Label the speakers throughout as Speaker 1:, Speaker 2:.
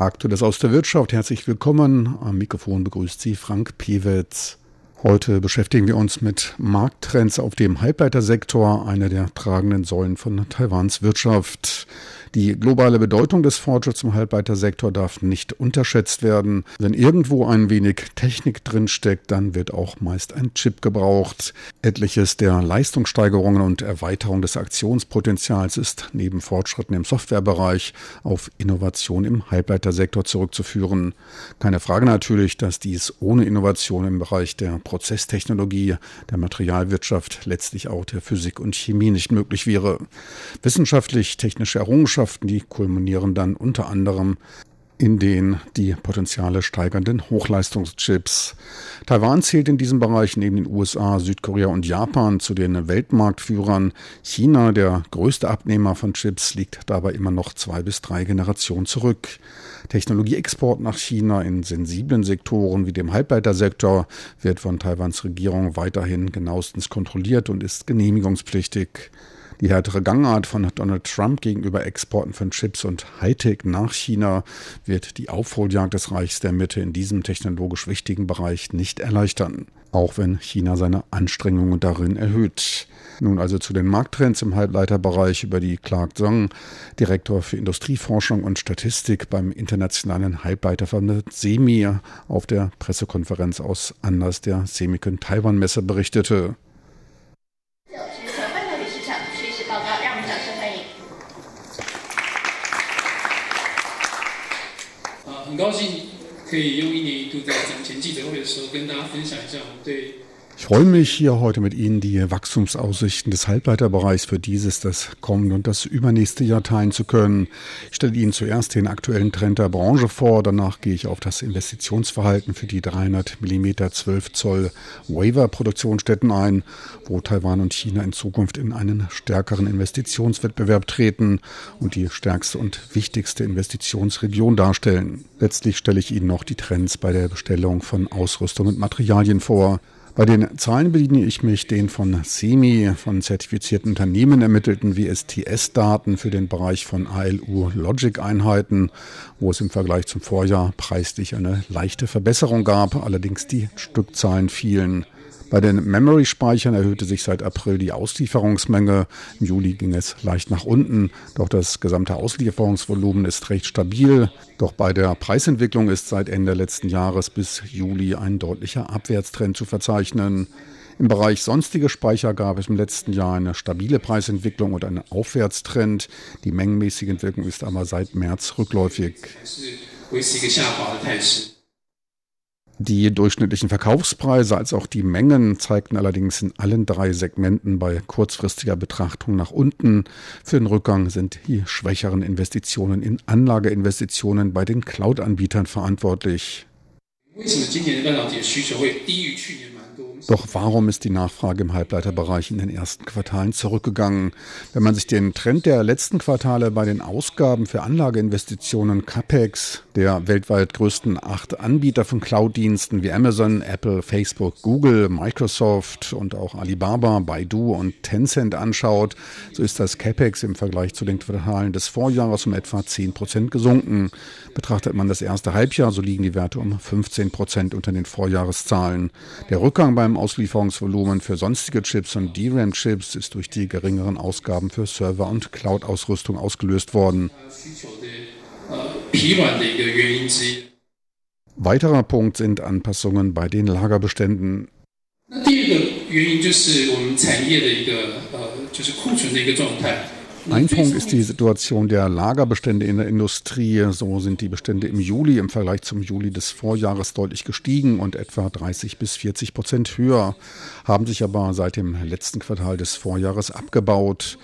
Speaker 1: Aktuelles aus der Wirtschaft. Herzlich willkommen. Am Mikrofon begrüßt Sie Frank Pewitz. Heute beschäftigen wir uns mit Markttrends auf dem Halbleitersektor, einer der tragenden Säulen von Taiwans Wirtschaft. Die globale Bedeutung des Fortschritts im Halbleitersektor darf nicht unterschätzt werden. Wenn irgendwo ein wenig Technik drinsteckt, dann wird auch meist ein Chip gebraucht. Etliches der Leistungssteigerungen und Erweiterung des Aktionspotenzials ist neben Fortschritten im Softwarebereich auf Innovation im Halbleitersektor zurückzuführen. Keine Frage natürlich, dass dies ohne Innovation im Bereich der Prozesstechnologie, der Materialwirtschaft, letztlich auch der Physik und Chemie nicht möglich wäre. Wissenschaftlich-technische Errungenschaften Errungenschaften, die kulminieren dann unter anderem in den die Potenziale steigernden Hochleistungschips. Taiwan zählt in diesem Bereich neben den USA, Südkorea und Japan zu den Weltmarktführern. China, der größte Abnehmer von Chips, liegt dabei immer noch zwei bis drei Generationen zurück. Technologieexport nach China in sensiblen Sektoren wie dem Halbleitersektor wird von Taiwans Regierung weiterhin genauestens kontrolliert und ist genehmigungspflichtig. Die härtere Gangart von Donald Trump gegenüber Exporten von Chips und Hightech nach China wird die Aufholjagd des Reichs der Mitte in diesem technologisch wichtigen Bereich nicht erleichtern, auch wenn China seine Anstrengungen darin erhöht. Nun also zu den Markttrends im Halbleiterbereich über die Clark Zhang, Direktor für Industrieforschung und Statistik beim internationalen Halbleiterverband SEMI, auf der Pressekonferenz aus Anlass der Semicon Taiwan Messe berichtete.
Speaker 2: 很高兴可以用一年一度的展前记者会的时候跟大家分享一下我们对
Speaker 1: Ich freue mich hier heute mit Ihnen die Wachstumsaussichten des Halbleiterbereichs für dieses, das kommende und das übernächste Jahr teilen zu können. Ich stelle Ihnen zuerst den aktuellen Trend der Branche vor, danach gehe ich auf das Investitionsverhalten für die 300 mm 12 Zoll Waver-Produktionsstätten ein, wo Taiwan und China in Zukunft in einen stärkeren Investitionswettbewerb treten und die stärkste und wichtigste Investitionsregion darstellen. Letztlich stelle ich Ihnen noch die Trends bei der Bestellung von Ausrüstung und Materialien vor. Bei den Zahlen bediene ich mich den von SEMI, von zertifizierten Unternehmen ermittelten WSTS-Daten für den Bereich von ALU-Logic-Einheiten, wo es im Vergleich zum Vorjahr preislich eine leichte Verbesserung gab, allerdings die Stückzahlen fielen. Bei den Memory-Speichern erhöhte sich seit April die Auslieferungsmenge. Im Juli ging es leicht nach unten, doch das gesamte Auslieferungsvolumen ist recht stabil. Doch bei der Preisentwicklung ist seit Ende letzten Jahres bis Juli ein deutlicher Abwärtstrend zu verzeichnen. Im Bereich sonstige Speicher gab es im letzten Jahr eine stabile Preisentwicklung und einen Aufwärtstrend. Die mengenmäßige Entwicklung ist aber seit März rückläufig. Die durchschnittlichen Verkaufspreise als auch die Mengen zeigten allerdings in allen drei Segmenten bei kurzfristiger Betrachtung nach unten. Für den Rückgang sind die schwächeren Investitionen in Anlageinvestitionen bei den Cloud-Anbietern verantwortlich. Doch warum ist die Nachfrage im Halbleiterbereich in den ersten Quartalen zurückgegangen? Wenn man sich den Trend der letzten Quartale bei den Ausgaben für Anlageinvestitionen CAPEX der weltweit größten acht Anbieter von Cloud-Diensten wie Amazon, Apple, Facebook, Google, Microsoft und auch Alibaba, Baidu und Tencent anschaut, so ist das CAPEX im Vergleich zu den Quartalen des Vorjahres um etwa 10 Prozent gesunken. Betrachtet man das erste Halbjahr, so liegen die Werte um 15 Prozent unter den Vorjahreszahlen. Der Rückgang beim Auslieferungsvolumen für sonstige Chips und DRAM-Chips ist durch die geringeren Ausgaben für Server- und Cloud-Ausrüstung ausgelöst worden. Weiterer Punkt sind Anpassungen bei den Lagerbeständen. Ein Punkt ist die Situation der Lagerbestände in der Industrie. So sind die Bestände im Juli im Vergleich zum Juli des Vorjahres deutlich gestiegen und etwa 30 bis 40 Prozent höher, haben sich aber seit dem letzten Quartal des Vorjahres abgebaut.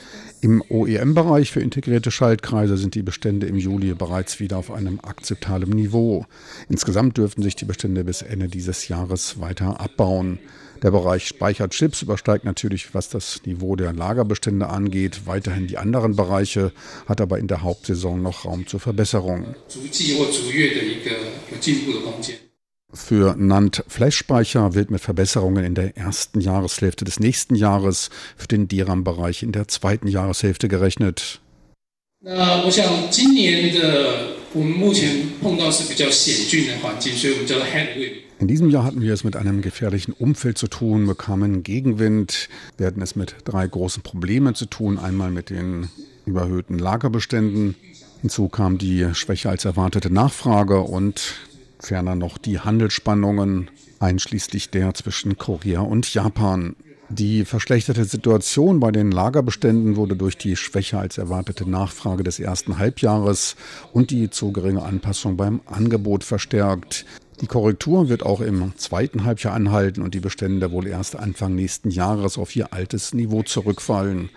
Speaker 1: Im OEM-Bereich für integrierte Schaltkreise sind die Bestände im Juli bereits wieder auf einem akzeptablen Niveau. Insgesamt dürften sich die Bestände bis Ende dieses Jahres weiter abbauen. Der Bereich Speicherchips übersteigt natürlich, was das Niveau der Lagerbestände angeht, weiterhin die anderen Bereiche, hat aber in der Hauptsaison noch Raum zur Verbesserung. Für NAND Flash-Speicher wird mit Verbesserungen in der ersten Jahreshälfte des nächsten Jahres für den DRAM-Bereich in der zweiten Jahreshälfte gerechnet. In diesem Jahr hatten wir es mit einem gefährlichen Umfeld zu tun, bekamen Gegenwind. Wir hatten es mit drei großen Problemen zu tun. Einmal mit den überhöhten Lagerbeständen. Hinzu kam die schwächer als erwartete Nachfrage und ferner noch die Handelsspannungen, einschließlich der zwischen Korea und Japan. Die verschlechterte Situation bei den Lagerbeständen wurde durch die schwächer als erwartete Nachfrage des ersten Halbjahres und die zu geringe Anpassung beim Angebot verstärkt. Die Korrektur wird auch im zweiten Halbjahr anhalten und die Bestände wohl erst Anfang nächsten Jahres auf ihr altes Niveau zurückfallen.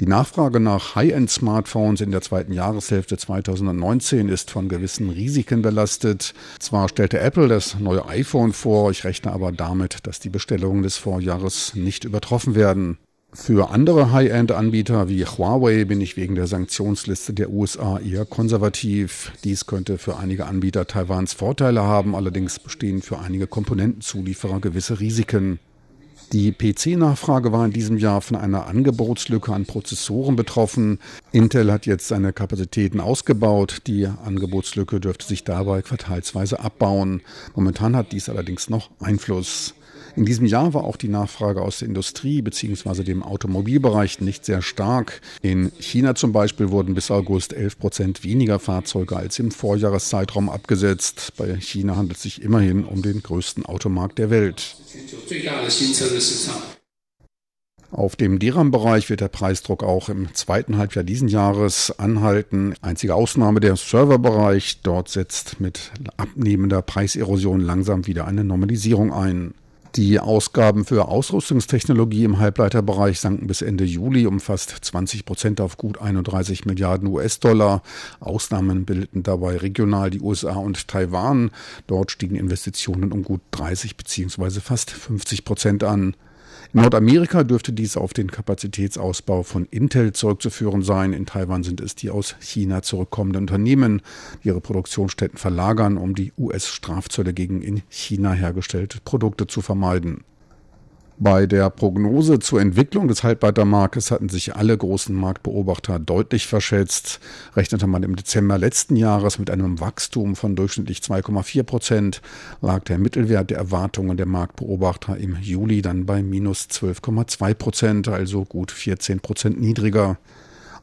Speaker 1: Die Nachfrage nach High-End-Smartphones in der zweiten Jahreshälfte 2019 ist von gewissen Risiken belastet. Zwar stellte Apple das neue iPhone vor, ich rechne aber damit, dass die Bestellungen des Vorjahres nicht übertroffen werden. Für andere High-End-Anbieter wie Huawei bin ich wegen der Sanktionsliste der USA eher konservativ. Dies könnte für einige Anbieter Taiwans Vorteile haben, allerdings bestehen für einige Komponentenzulieferer gewisse Risiken. Die PC-Nachfrage war in diesem Jahr von einer Angebotslücke an Prozessoren betroffen. Intel hat jetzt seine Kapazitäten ausgebaut. Die Angebotslücke dürfte sich dabei quartalsweise abbauen. Momentan hat dies allerdings noch Einfluss. In diesem Jahr war auch die Nachfrage aus der Industrie bzw. dem Automobilbereich nicht sehr stark. In China zum Beispiel wurden bis August 11 Prozent weniger Fahrzeuge als im Vorjahreszeitraum abgesetzt. Bei China handelt es sich immerhin um den größten Automarkt der Welt. Auf dem DRAM-Bereich wird der Preisdruck auch im zweiten Halbjahr diesen Jahres anhalten. Einzige Ausnahme der Serverbereich. Dort setzt mit abnehmender Preiserosion langsam wieder eine Normalisierung ein. Die Ausgaben für Ausrüstungstechnologie im Halbleiterbereich sanken bis Ende Juli um fast 20 Prozent auf gut 31 Milliarden US-Dollar. Ausnahmen bildeten dabei regional die USA und Taiwan. Dort stiegen Investitionen um gut 30 bzw. fast 50 Prozent an. Nordamerika dürfte dies auf den Kapazitätsausbau von Intel zurückzuführen sein. In Taiwan sind es die aus China zurückkommenden Unternehmen, die ihre Produktionsstätten verlagern, um die US-Strafzölle gegen in China hergestellte Produkte zu vermeiden. Bei der Prognose zur Entwicklung des Halbleitermarktes hatten sich alle großen Marktbeobachter deutlich verschätzt. Rechnete man im Dezember letzten Jahres mit einem Wachstum von durchschnittlich 2,4 Prozent, lag der Mittelwert der Erwartungen der Marktbeobachter im Juli dann bei minus 12,2 Prozent, also gut 14 Prozent niedriger.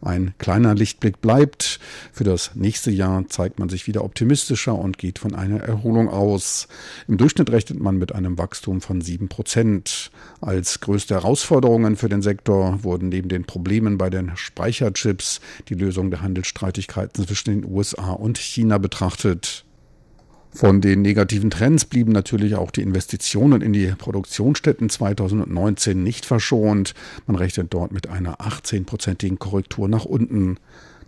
Speaker 1: Ein kleiner Lichtblick bleibt. Für das nächste Jahr zeigt man sich wieder optimistischer und geht von einer Erholung aus. Im Durchschnitt rechnet man mit einem Wachstum von sieben Prozent. Als größte Herausforderungen für den Sektor wurden neben den Problemen bei den Speicherchips die Lösung der Handelsstreitigkeiten zwischen den USA und China betrachtet. Von den negativen Trends blieben natürlich auch die Investitionen in die Produktionsstätten 2019 nicht verschont. Man rechnet dort mit einer 18-prozentigen Korrektur nach unten.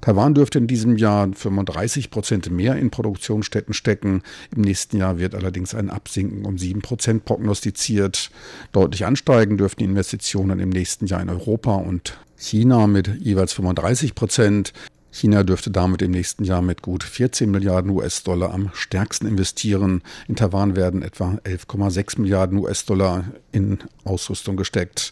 Speaker 1: Taiwan dürfte in diesem Jahr 35 Prozent mehr in Produktionsstätten stecken. Im nächsten Jahr wird allerdings ein Absinken um 7 Prozent prognostiziert. Deutlich ansteigen dürften die Investitionen im nächsten Jahr in Europa und China mit jeweils 35 Prozent. China dürfte damit im nächsten Jahr mit gut 14 Milliarden US-Dollar am stärksten investieren. In Taiwan werden etwa 11,6 Milliarden US-Dollar in Ausrüstung gesteckt.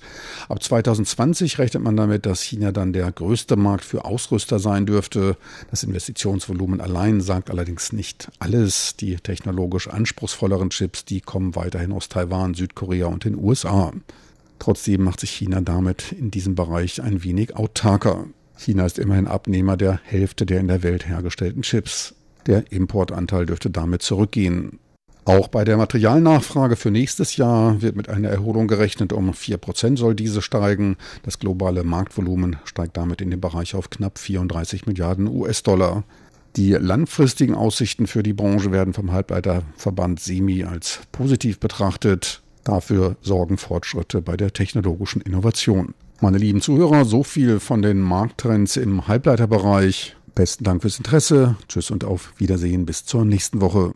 Speaker 1: Ab 2020 rechnet man damit, dass China dann der größte Markt für Ausrüster sein dürfte. Das Investitionsvolumen allein sagt allerdings nicht alles. Die technologisch anspruchsvolleren Chips, die kommen weiterhin aus Taiwan, Südkorea und den USA. Trotzdem macht sich China damit in diesem Bereich ein wenig autarker. China ist immerhin Abnehmer der Hälfte der in der Welt hergestellten Chips. Der Importanteil dürfte damit zurückgehen. Auch bei der Materialnachfrage für nächstes Jahr wird mit einer Erholung gerechnet. Um 4% soll diese steigen. Das globale Marktvolumen steigt damit in den Bereich auf knapp 34 Milliarden US-Dollar. Die langfristigen Aussichten für die Branche werden vom Halbleiterverband SEMI als positiv betrachtet. Dafür sorgen Fortschritte bei der technologischen Innovation. Meine lieben Zuhörer, so viel von den Markttrends im Halbleiterbereich. Besten Dank fürs Interesse. Tschüss und auf Wiedersehen bis zur nächsten Woche.